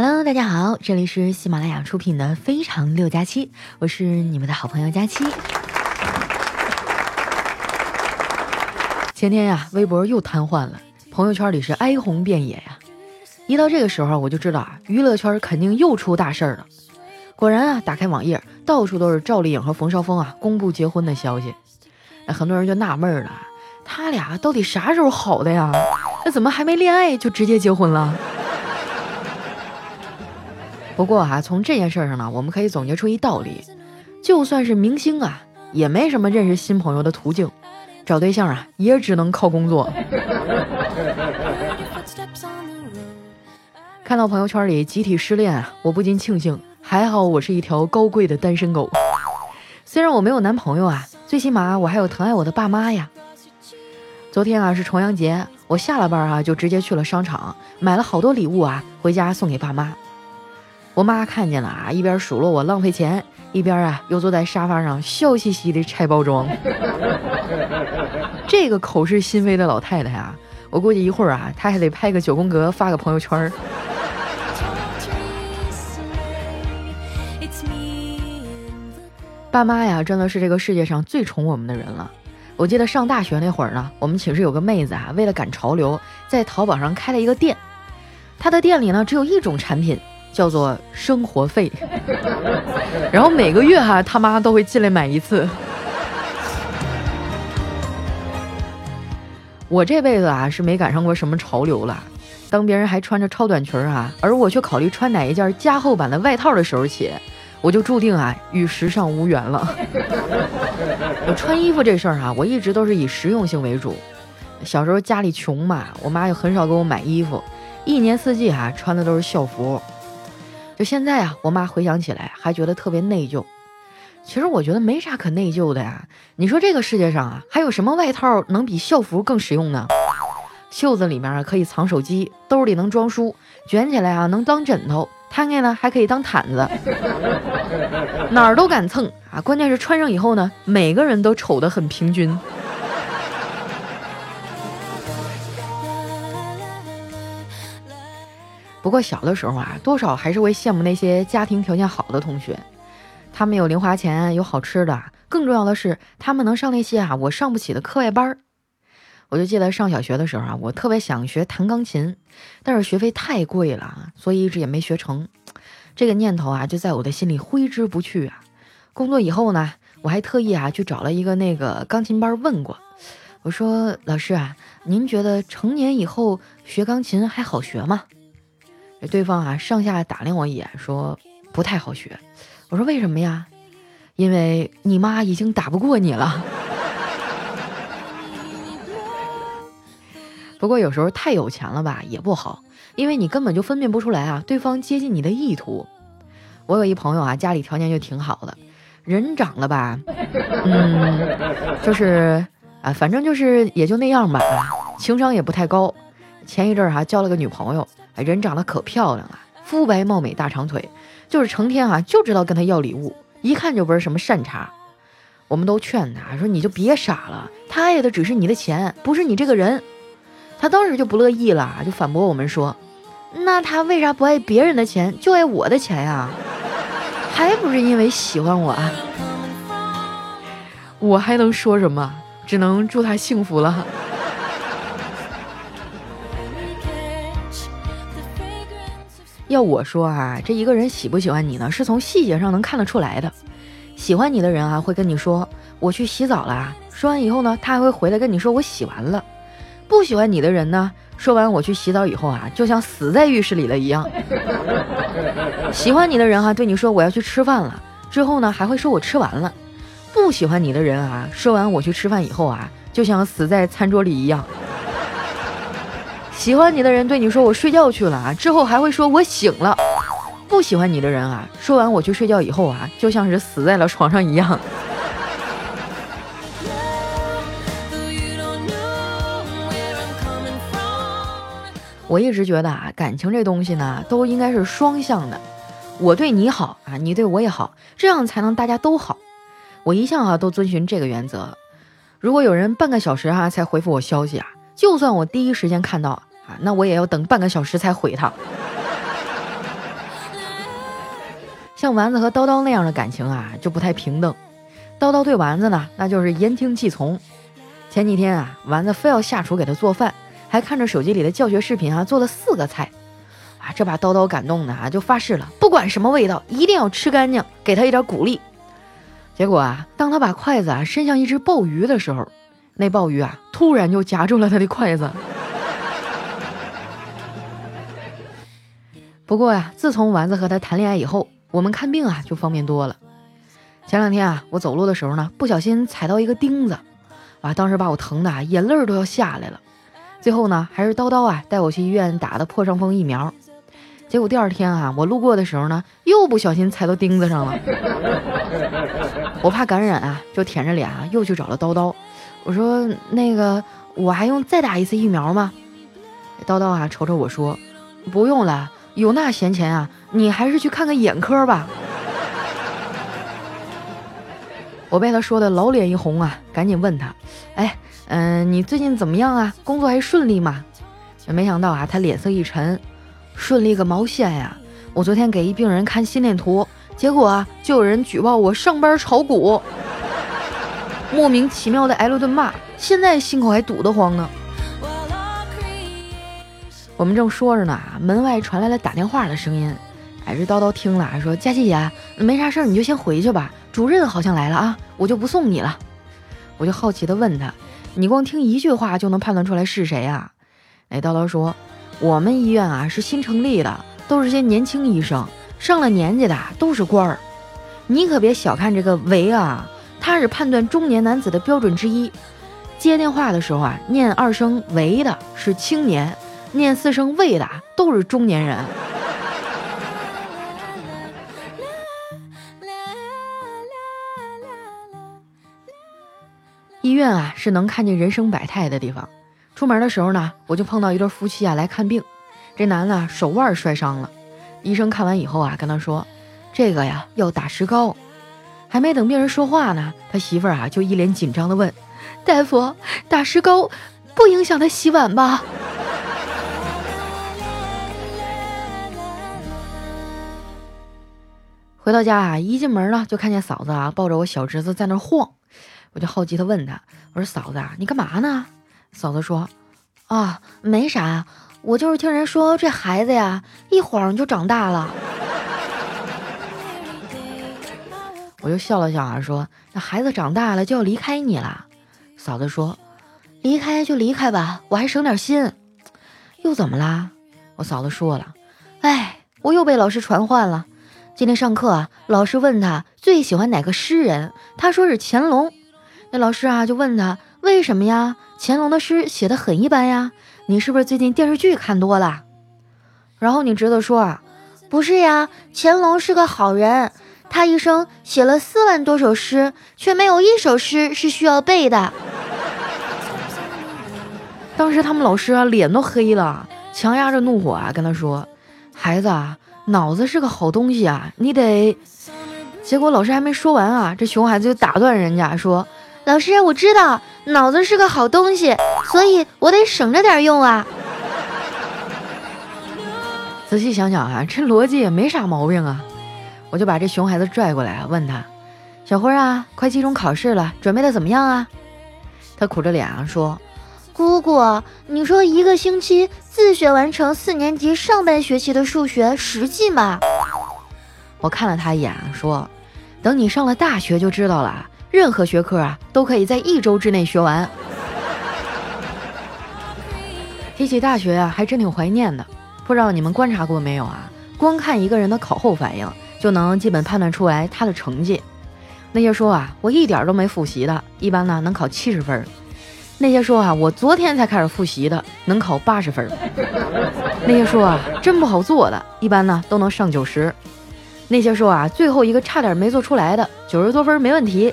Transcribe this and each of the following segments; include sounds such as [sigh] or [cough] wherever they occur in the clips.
Hello，大家好，这里是喜马拉雅出品的《非常六加七》，我是你们的好朋友佳期。前天呀，微博又瘫痪了，朋友圈里是哀鸿遍野呀。一到这个时候，我就知道啊，娱乐圈肯定又出大事儿了。果然啊，打开网页，到处都是赵丽颖和冯绍峰啊公布结婚的消息。那很多人就纳闷了，他俩到底啥时候好的呀？那怎么还没恋爱就直接结婚了？不过哈，从这件事上呢，我们可以总结出一道理：就算是明星啊，也没什么认识新朋友的途径，找对象啊，也只能靠工作。看到朋友圈里集体失恋啊，我不禁庆幸，还好我是一条高贵的单身狗。虽然我没有男朋友啊，最起码我还有疼爱我的爸妈呀。昨天啊是重阳节，我下了班啊就直接去了商场，买了好多礼物啊，回家送给爸妈。我妈看见了啊，一边数落我浪费钱，一边啊又坐在沙发上笑嘻嘻的拆包装。这个口是心非的老太太啊，我估计一会儿啊，她还得拍个九宫格发个朋友圈。爸妈呀，真的是这个世界上最宠我们的人了。我记得上大学那会儿呢，我们寝室有个妹子啊，为了赶潮流，在淘宝上开了一个店。她的店里呢，只有一种产品。叫做生活费，[laughs] 然后每个月哈他妈都会进来买一次。我这辈子啊是没赶上过什么潮流了，当别人还穿着超短裙啊，而我却考虑穿哪一件加厚版的外套的时候起，我就注定啊与时尚无缘了。[laughs] 我穿衣服这事儿啊，我一直都是以实用性为主。小时候家里穷嘛，我妈就很少给我买衣服，一年四季哈穿的都是校服。就现在啊，我妈回想起来还觉得特别内疚。其实我觉得没啥可内疚的呀。你说这个世界上啊，还有什么外套能比校服更实用呢？袖子里面啊可以藏手机，兜里能装书，卷起来啊能当枕头，摊开呢还可以当毯子，哪儿都敢蹭啊！关键是穿上以后呢，每个人都丑得很平均。不过小的时候啊，多少还是会羡慕那些家庭条件好的同学，他们有零花钱，有好吃的，更重要的是他们能上那些啊我上不起的课外班儿。我就记得上小学的时候啊，我特别想学弹钢琴，但是学费太贵了，所以一直也没学成。这个念头啊，就在我的心里挥之不去啊。工作以后呢，我还特意啊去找了一个那个钢琴班问过，我说老师啊，您觉得成年以后学钢琴还好学吗？对方啊，上下打量我一眼，说不太好学。我说为什么呀？因为你妈已经打不过你了。不过有时候太有钱了吧也不好，因为你根本就分辨不出来啊，对方接近你的意图。我有一朋友啊，家里条件就挺好的，人长了吧，嗯，就是啊，反正就是也就那样吧，情商也不太高。前一阵儿哈交了个女朋友。人长得可漂亮了，肤白貌美，大长腿，就是成天啊就知道跟他要礼物，一看就不是什么善茬。我们都劝他说：“你就别傻了，他爱的只是你的钱，不是你这个人。”他当时就不乐意了，就反驳我们说：“那他为啥不爱别人的钱，就爱我的钱呀？还不是因为喜欢我？啊？我还能说什么？只能祝他幸福了。”要我说啊，这一个人喜不喜欢你呢，是从细节上能看得出来的。喜欢你的人啊，会跟你说我去洗澡了。说完以后呢，他还会回来跟你说我洗完了。不喜欢你的人呢，说完我去洗澡以后啊，就像死在浴室里了一样。[laughs] 喜欢你的人哈，对你说我要去吃饭了，之后呢，还会说我吃完了。不喜欢你的人啊，说完我去吃饭以后啊，就像死在餐桌里一样。喜欢你的人对你说我睡觉去了啊，之后还会说我醒了。不喜欢你的人啊，说完我去睡觉以后啊，就像是死在了床上一样。我一直觉得啊，感情这东西呢，都应该是双向的。我对你好啊，你对我也好，这样才能大家都好。我一向啊都遵循这个原则。如果有人半个小时哈才回复我消息啊，就算我第一时间看到。那我也要等半个小时才回他。像丸子和叨叨那样的感情啊，就不太平等。叨叨对丸子呢，那就是言听计从。前几天啊，丸子非要下厨给他做饭，还看着手机里的教学视频啊，做了四个菜。啊，这把叨叨感动的啊，就发誓了，不管什么味道，一定要吃干净，给他一点鼓励。结果啊，当他把筷子啊伸向一只鲍鱼的时候，那鲍鱼啊突然就夹住了他的筷子。不过呀，自从丸子和他谈恋爱以后，我们看病啊就方便多了。前两天啊，我走路的时候呢，不小心踩到一个钉子，啊，当时把我疼的啊眼泪都要下来了。最后呢，还是叨叨啊带我去医院打的破伤风疫苗。结果第二天啊，我路过的时候呢，又不小心踩到钉子上了。我怕感染啊，就舔着脸啊，又去找了叨叨。我说：“那个，我还用再打一次疫苗吗？”叨叨啊，瞅瞅我说：“不用了，有那闲钱啊，你还是去看看眼科吧。”我被他说的老脸一红啊，赶紧问他：“哎，嗯，你最近怎么样啊？工作还顺利吗？”没想到啊，他脸色一沉。顺利个毛线呀！我昨天给一病人看心电图，结果啊，就有人举报我上班炒股，莫名其妙的挨了顿骂，现在心口还堵得慌呢。我们正说着呢，门外传来了打电话的声音。哎，这叨叨听了说：“佳琪姐，没啥事儿，你就先回去吧。主任好像来了啊，我就不送你了。”我就好奇的问他：“你光听一句话就能判断出来是谁啊？”哎，叨叨说。我们医院啊是新成立的，都是些年轻医生，上了年纪的都是官儿。你可别小看这个维啊，他是判断中年男子的标准之一。接电话的时候啊，念二声维的是青年，念四声魏的都是中年人。医院啊是能看见人生百态的地方。出门的时候呢，我就碰到一对夫妻啊来看病。这男的手腕摔伤了，医生看完以后啊，跟他说：“这个呀要打石膏。”还没等病人说话呢，他媳妇儿啊就一脸紧张的问：“ [laughs] 大夫，打石膏不影响他洗碗吧？”回到家啊，一进门呢就看见嫂子啊抱着我小侄子在那晃，我就好奇的问他：“我说嫂子啊，你干嘛呢？”嫂子说：“啊，没啥，我就是听人说这孩子呀，一晃就长大了。[laughs] ”我就笑了笑啊，说：“那孩子长大了就要离开你了。”嫂子说：“离开就离开吧，我还省点心。”又怎么啦？我嫂子说了：“哎，我又被老师传唤了。今天上课啊，老师问他最喜欢哪个诗人，他说是乾隆。那老师啊就问他为什么呀？”乾隆的诗写的很一般呀，你是不是最近电视剧看多了？然后你侄子说啊，不是呀，乾隆是个好人，他一生写了四万多首诗，却没有一首诗是需要背的。当时他们老师啊脸都黑了，强压着怒火啊跟他说，孩子啊，脑子是个好东西啊，你得……结果老师还没说完啊，这熊孩子就打断人家说。老师，我知道脑子是个好东西，所以我得省着点用啊。[laughs] 仔细想想啊，这逻辑也没啥毛病啊。我就把这熊孩子拽过来，问他：“小辉啊，快期中考试了，准备的怎么样啊？”他苦着脸啊说：“姑姑，你说一个星期自学完成四年级上半学期的数学实际吗？”我看了他一眼说：“等你上了大学就知道了。”任何学科啊，都可以在一周之内学完。提起大学啊，还真挺怀念的。不知道你们观察过没有啊？光看一个人的考后反应，就能基本判断出来他的成绩。那些说啊，我一点都没复习的，一般呢能考七十分；那些说啊，我昨天才开始复习的，能考八十分；那些说啊，真不好做的，一般呢都能上九十；那些说啊，最后一个差点没做出来的，九十多分没问题。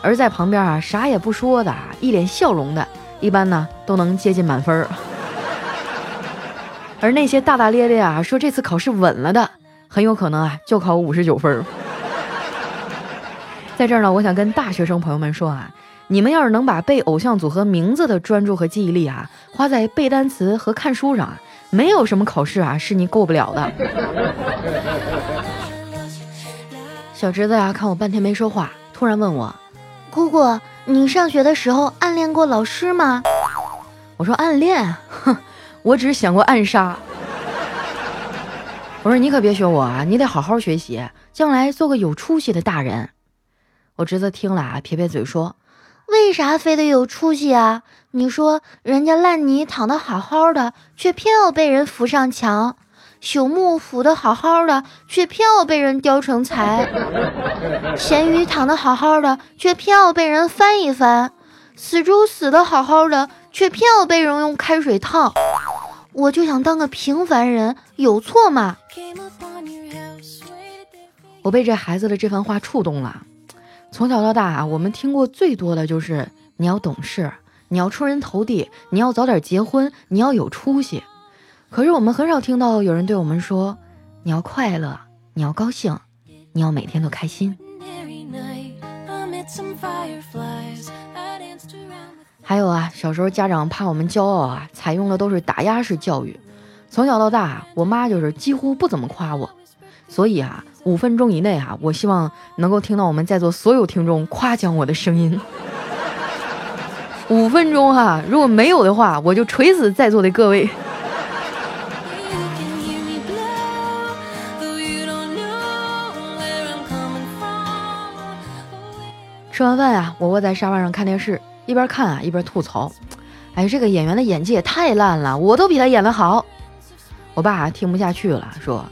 而在旁边啊，啥也不说的，一脸笑容的，一般呢都能接近满分儿。[laughs] 而那些大大咧咧啊，说这次考试稳了的，很有可能啊就考五十九分。[laughs] 在这儿呢，我想跟大学生朋友们说啊，你们要是能把背偶像组合名字的专注和记忆力啊，花在背单词和看书上啊，没有什么考试啊是你过不了的。[laughs] 小侄子呀，看我半天没说话，突然问我：“姑姑，你上学的时候暗恋过老师吗？”我说：“暗恋，哼，[laughs] 我只是想过暗杀。”我说：“你可别学我啊，你得好好学习，将来做个有出息的大人。”我侄子听了啊，撇撇嘴说：“为啥非得有出息啊？你说人家烂泥躺得好好的，却偏要被人扶上墙。”朽木腐的好好的，却偏要被人雕成材；咸鱼躺的好好的，却偏要被人翻一翻；死猪死的好好的，却偏要被人用开水烫。我就想当个平凡人，有错吗？我被这孩子的这番话触动了。从小到大啊，我们听过最多的就是你要懂事，你要出人头地，你要早点结婚，你要有出息。可是我们很少听到有人对我们说：“你要快乐，你要高兴，你要每天都开心。”还有啊，小时候家长怕我们骄傲啊，采用的都是打压式教育。从小到大，我妈就是几乎不怎么夸我。所以啊，五分钟以内啊，我希望能够听到我们在座所有听众夸奖我的声音。五分钟哈，如果没有的话，我就锤死在座的各位。[laughs] 吃完饭呀，我窝在沙发上看电视，一边看啊一边吐槽：“哎，这个演员的演技也太烂了，我都比他演的好。”我爸听不下去了，说：“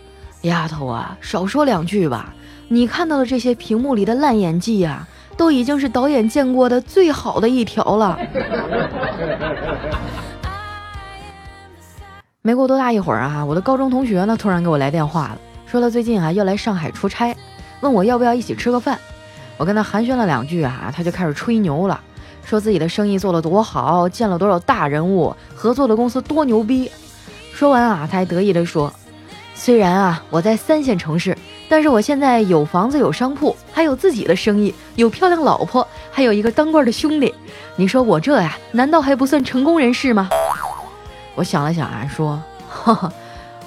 丫头啊，少说两句吧。你看到的这些屏幕里的烂演技呀，都已经是导演见过的最好的一条了。”没过多大一会儿啊，我的高中同学呢突然给我来电话了，说他最近啊要来上海出差，问我要不要一起吃个饭。我跟他寒暄了两句啊，他就开始吹牛了，说自己的生意做得多好，见了多少大人物，合作的公司多牛逼。说完啊，他还得意地说：“虽然啊我在三线城市，但是我现在有房子有商铺，还有自己的生意，有漂亮老婆，还有一个当官的兄弟。你说我这呀，难道还不算成功人士吗？”我想了想啊，说：“ [laughs] 哈哈，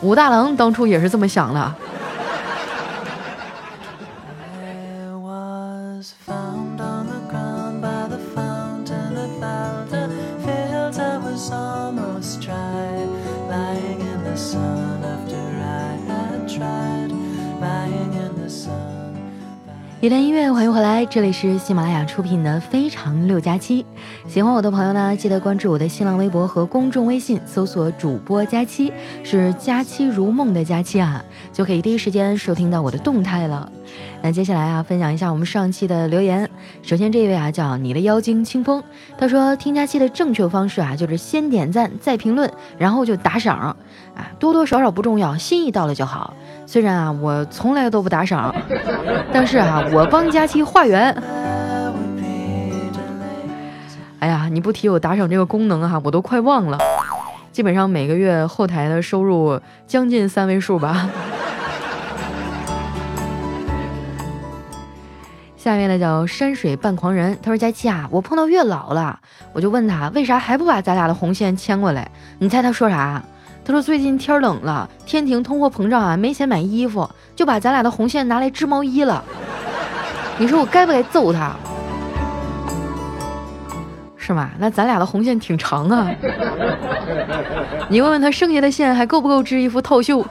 武大郎当初也是这么想的。”一段音乐，欢迎回来，这里是喜马拉雅出品的《非常六加七》。喜欢我的朋友呢，记得关注我的新浪微博和公众微信，搜索主播佳期，是佳期如梦的佳期啊，就可以第一时间收听到我的动态了。那接下来啊，分享一下我们上期的留言。首先这一位啊，叫你的妖精清风，他说听佳期的正确方式啊，就是先点赞，再评论，然后就打赏啊，多多少少不重要，心意到了就好。虽然啊，我从来都不打赏，[laughs] 但是啊，我帮佳期化缘。哎呀，你不提我打赏这个功能哈，我都快忘了。基本上每个月后台的收入将近三位数吧。下面的叫山水半狂人，他说佳琪啊，我碰到月老了，我就问他为啥还不把咱俩的红线牵过来？你猜他说啥？他说：“最近天冷了，天庭通货膨胀啊，没钱买衣服，就把咱俩的红线拿来织毛衣了。你说我该不该揍他？是吗？那咱俩的红线挺长啊。你问问他，剩下的线还够不够织一副套袖？”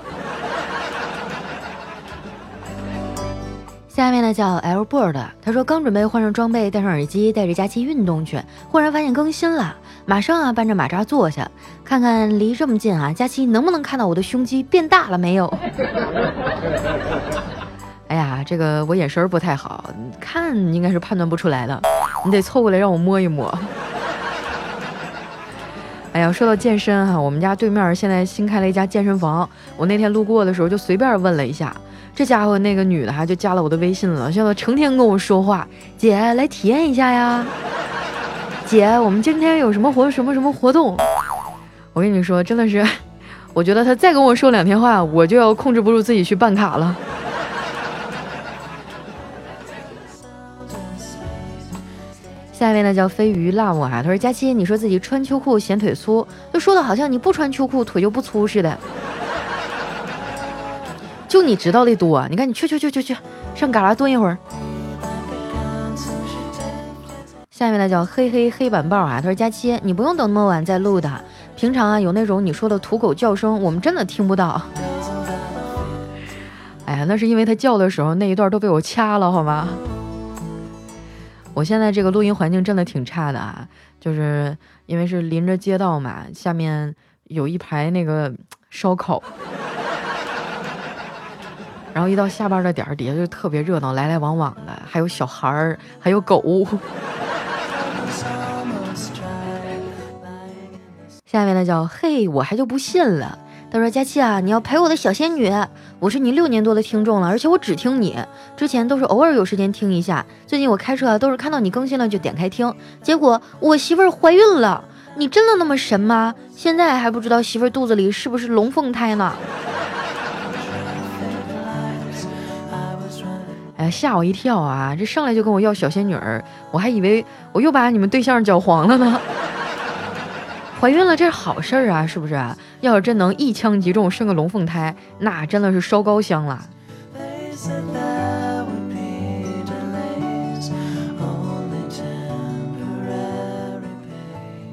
下面呢叫 L Bird，他说刚准备换上装备，戴上耳机，带着佳期运动去，忽然发现更新了。马上啊，搬着马扎坐下，看看离这么近啊，佳期能不能看到我的胸肌变大了没有？[laughs] 哎呀，这个我眼神不太好，看应该是判断不出来的，你得凑过来让我摸一摸。[laughs] 哎呀，说到健身哈，我们家对面现在新开了一家健身房，我那天路过的时候就随便问了一下，这家伙那个女的哈就加了我的微信了，现在成天跟我说话，姐来体验一下呀。[laughs] 姐，我们今天有什么活什么什么活动？我跟你说，真的是，我觉得他再跟我说两天话，我就要控制不住自己去办卡了。下面呢叫飞鱼辣我啊，他说佳期，你说自己穿秋裤显腿粗，就说的好像你不穿秋裤腿就不粗似的。就你知道的多，你看你去去去去去，上旮旯蹲一会儿。下面呢叫黑黑黑板报啊，他说佳期，你不用等那么晚再录的，平常啊有那种你说的土狗叫声，我们真的听不到。[laughs] 哎呀，那是因为他叫的时候那一段都被我掐了，好吗？我现在这个录音环境真的挺差的啊，就是因为是临着街道嘛，下面有一排那个烧烤，然后一到下班的点儿，底下就特别热闹，来来往往的，还有小孩儿，还有狗。[laughs] 下面呢叫嘿，我还就不信了。他说：“佳期啊，你要陪我的小仙女，我是你六年多的听众了，而且我只听你。之前都是偶尔有时间听一下，最近我开车，都是看到你更新了就点开听。结果我媳妇儿怀孕了，你真的那么神吗？现在还不知道媳妇儿肚子里是不是龙凤胎呢？”哎，吓我一跳啊！这上来就跟我要小仙女儿，我还以为我又把你们对象搅黄了呢。[laughs] 怀孕了，这是好事儿啊，是不是？要是真能一枪击中，生个龙凤胎，那真的是烧高香了。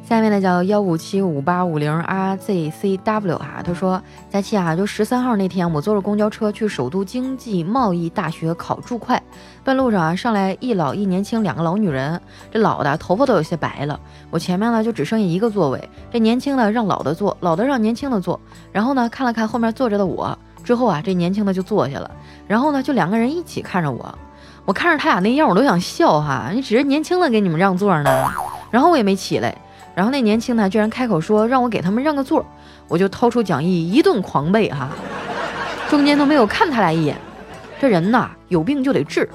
下面呢叫幺五七五八五零 RZCW 啊，他说佳期啊，就十三号那天，我坐着公交车去首都经济贸易大学考注会，半路上啊上来一老一年轻两个老女人，这老的头发都有些白了，我前面呢就只剩下一个座位，这年轻的让老的坐，老的让年轻的坐，然后呢看了看后面坐着的我，之后啊这年轻的就坐下了，然后呢就两个人一起看着我，我看着他俩那样我都想笑哈，你指着年轻的给你们让座呢，然后我也没起来。然后那年轻的居然开口说让我给他们让个座，我就掏出讲义一顿狂背哈，中间都没有看他俩一眼。这人呐有病就得治。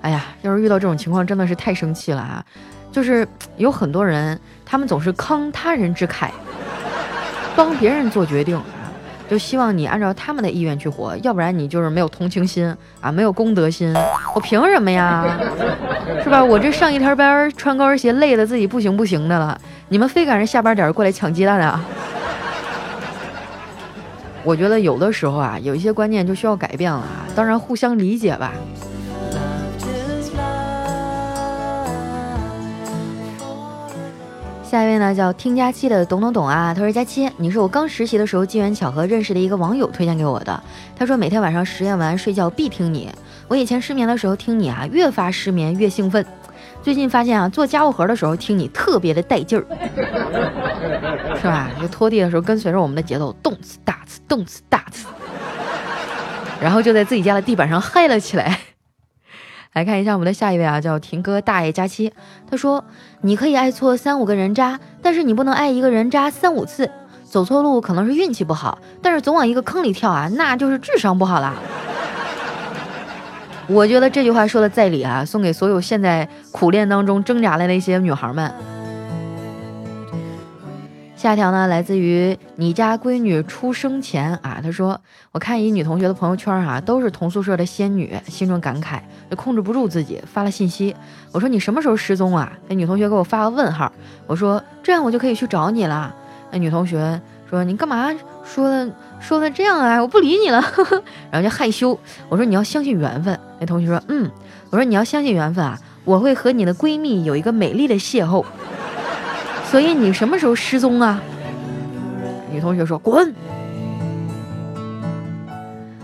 哎呀，要是遇到这种情况真的是太生气了啊！就是有很多人，他们总是慷他人之慨，帮别人做决定啊。就希望你按照他们的意愿去活，要不然你就是没有同情心啊，没有公德心。我凭什么呀？是吧？我这上一天班，穿高跟鞋累的自己不行不行的了，你们非赶上下班点过来抢鸡蛋啊？[laughs] 我觉得有的时候啊，有一些观念就需要改变了啊，当然互相理解吧。下一位呢，叫听佳期的懂懂懂啊。他说：“佳期，你是我刚实习的时候机缘巧合认识的一个网友推荐给我的。他说每天晚上实验完睡觉必听你。我以前失眠的时候听你啊，越发失眠越兴奋。最近发现啊，做家务活的时候听你特别的带劲儿，是吧？就拖地的时候跟随着我们的节奏，动次打次，动次打次，然后就在自己家的地板上嗨了起来。”来看一下我们的下一位啊，叫婷哥大爷佳期。他说：“你可以爱错三五个人渣，但是你不能爱一个人渣三五次。走错路可能是运气不好，但是总往一个坑里跳啊，那就是智商不好啦。”我觉得这句话说的在理啊，送给所有现在苦恋当中挣扎的那些女孩们。下条呢，来自于你家闺女出生前啊，她说：“我看一女同学的朋友圈啊，都是同宿舍的仙女，心中感慨，就控制不住自己发了信息。我说你什么时候失踪啊？那女同学给我发个问号。我说这样我就可以去找你了。那女同学说你干嘛说的说的这样啊？我不理你了。[laughs] 然后就害羞。我说你要相信缘分。那同学说嗯。我说你要相信缘分啊，我会和你的闺蜜有一个美丽的邂逅。”所以你什么时候失踪啊？女同学说：“滚！”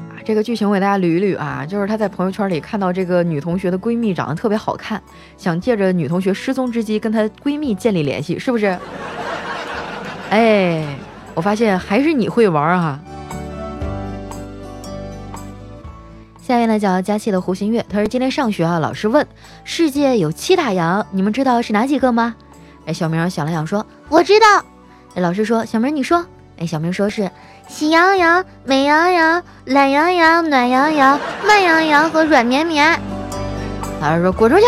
啊，这个剧情我给大家捋一捋啊，就是她在朋友圈里看到这个女同学的闺蜜长得特别好看，想借着女同学失踪之机跟她闺蜜建立联系，是不是？[laughs] 哎，我发现还是你会玩啊！下面呢叫佳期的胡新月，他说今天上学啊，老师问世界有七大洋，你们知道是哪几个吗？哎，小明想了想说：“我知道。”哎，老师说：“小明你说。”哎，小明说是：“喜羊羊、美羊羊、懒羊羊、暖羊羊、慢羊羊和软绵绵。”老师说：“滚出去！”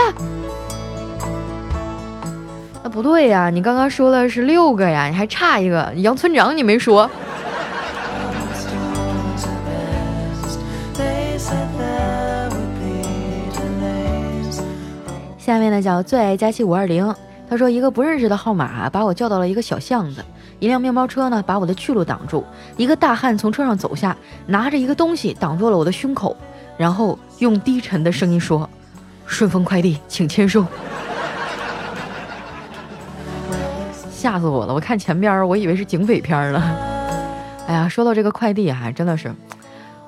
不对呀，你刚刚说的是六个呀，你还差一个杨村长，你没说。下面呢叫最爱佳期五二零。他说一个不认识的号码把我叫到了一个小巷子，一辆面包车呢把我的去路挡住，一个大汉从车上走下，拿着一个东西挡住了我的胸口，然后用低沉的声音说：“顺丰快递，请签收。”吓死我了！我看前边儿，我以为是警匪片了。哎呀，说到这个快递啊，真的是，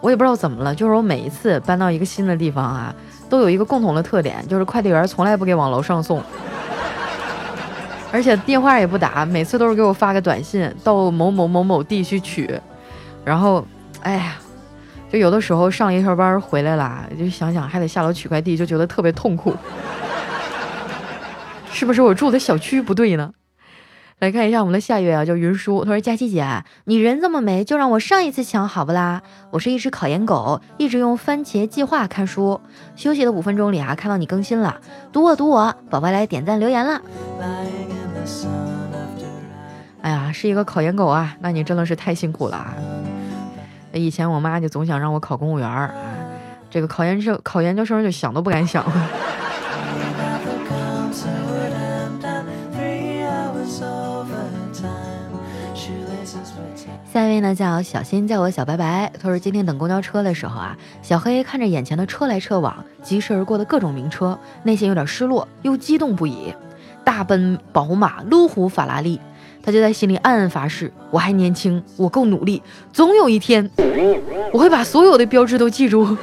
我也不知道怎么了，就是我每一次搬到一个新的地方啊。都有一个共同的特点，就是快递员从来不给往楼上送，而且电话也不打，每次都是给我发个短信，到某某某某地去取。然后，哎呀，就有的时候上一天班回来了，就想想还得下楼取快递，就觉得特别痛苦。[laughs] 是不是我住的小区不对呢？来看一下我们的下一位啊，叫云舒。他说：“佳琪姐，你人这么美，就让我上一次抢好不啦？我是一只考研狗，一直用番茄计划看书。休息的五分钟里啊，看到你更新了，读我读我，宝宝来点赞留言了。哎呀，是一个考研狗啊，那你真的是太辛苦了啊！以前我妈就总想让我考公务员儿，这个考研生、考研究生就想都不敢想。”下一位呢叫小新，叫我小白白。他说今天等公交车的时候啊，小黑看着眼前的车来车往、疾驰而过的各种名车，内心有点失落又激动不已。大奔、宝马、路虎、法拉利，他就在心里暗暗发誓：我还年轻，我够努力，总有一天我会把所有的标志都记住。[laughs]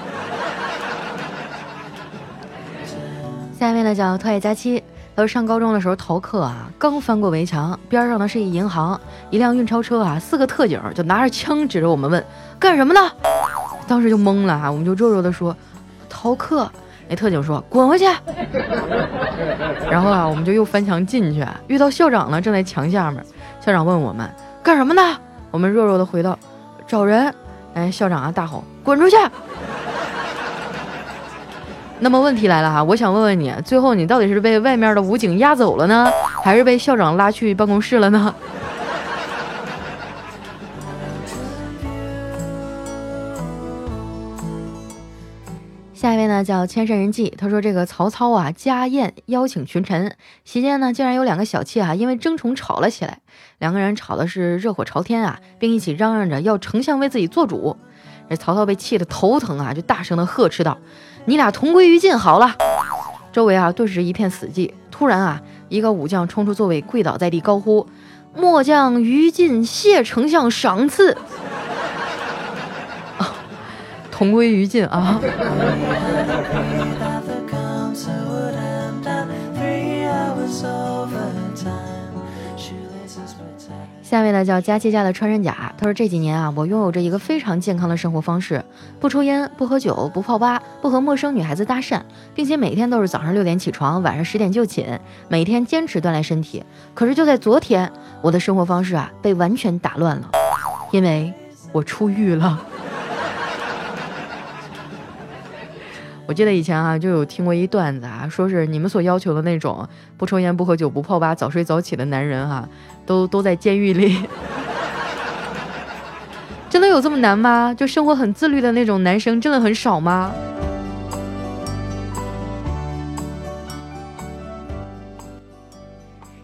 下一位呢叫特爱佳期。他说上高中的时候逃课啊，刚翻过围墙，边上呢是一银行，一辆运钞车啊，四个特警就拿着枪指着我们问干什么呢？当时就懵了啊，我们就弱弱的说逃课。那特警说滚回去。[laughs] 然后啊，我们就又翻墙进去，遇到校长呢，正在墙下面。校长问我们干什么呢？我们弱弱的回道找人。哎，校长啊大吼滚出去。那么问题来了哈，我想问问你，最后你到底是被外面的武警押走了呢，还是被校长拉去办公室了呢？下一位呢叫千山人迹，他说这个曹操啊家宴邀请群臣，席间呢竟然有两个小妾啊因为争宠吵了起来，两个人吵的是热火朝天啊，并一起嚷嚷着要丞相为自己做主。这曹操被气得头疼啊，就大声的呵斥道。你俩同归于尽好了，周围啊顿时一片死寂。突然啊，一个武将冲出座位，跪倒在地，高呼：“末将于禁谢丞相赏赐。[laughs] ”同归于尽啊！下面呢叫佳期家的穿山甲，他说这几年啊，我拥有着一个非常健康的生活方式，不抽烟，不喝酒，不泡吧，不和陌生女孩子搭讪，并且每天都是早上六点起床，晚上十点就寝，每天坚持锻炼身体。可是就在昨天，我的生活方式啊被完全打乱了，因为我出狱了。[laughs] 我记得以前啊，就有听过一段子啊，说是你们所要求的那种不抽烟、不喝酒、不泡吧、早睡早起的男人哈，都都在监狱里。真的有这么难吗？就生活很自律的那种男生真的很少吗？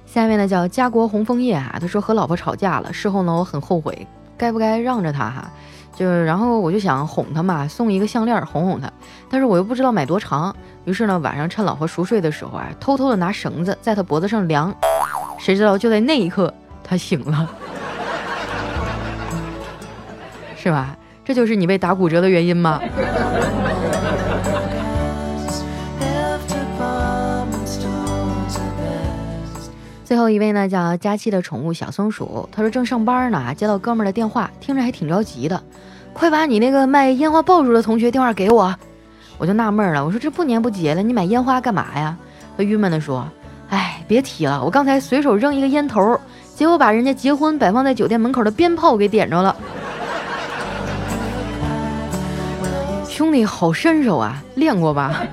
下面呢叫家国红枫叶啊，他说和老婆吵架了，事后呢我很后悔，该不该让着他哈？就，然后我就想哄他嘛，送一个项链哄哄他，但是我又不知道买多长，于是呢，晚上趁老婆熟睡的时候啊，偷偷的拿绳子在她脖子上量，谁知道就在那一刻，他醒了，是吧？这就是你被打骨折的原因吗？最后一位呢，叫佳期的宠物小松鼠。他说正上班呢，接到哥们儿的电话，听着还挺着急的。快把你那个卖烟花爆竹的同学电话给我。我就纳闷了，我说这不年不节的，你买烟花干嘛呀？他郁闷的说：“哎，别提了，我刚才随手扔一个烟头，结果把人家结婚摆放在酒店门口的鞭炮给点着了。”兄弟，好身手啊，练过吧？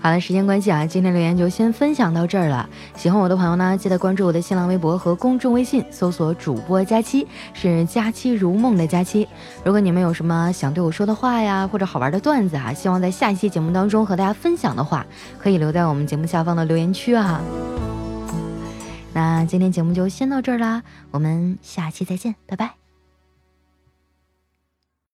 好了，时间关系啊，今天留言就先分享到这儿了。喜欢我的朋友呢，记得关注我的新浪微博和公众微信，搜索主播佳期，是佳期如梦的佳期。如果你们有什么想对我说的话呀，或者好玩的段子啊，希望在下一期节目当中和大家分享的话，可以留在我们节目下方的留言区啊。那今天节目就先到这儿啦，我们下期再见，拜拜。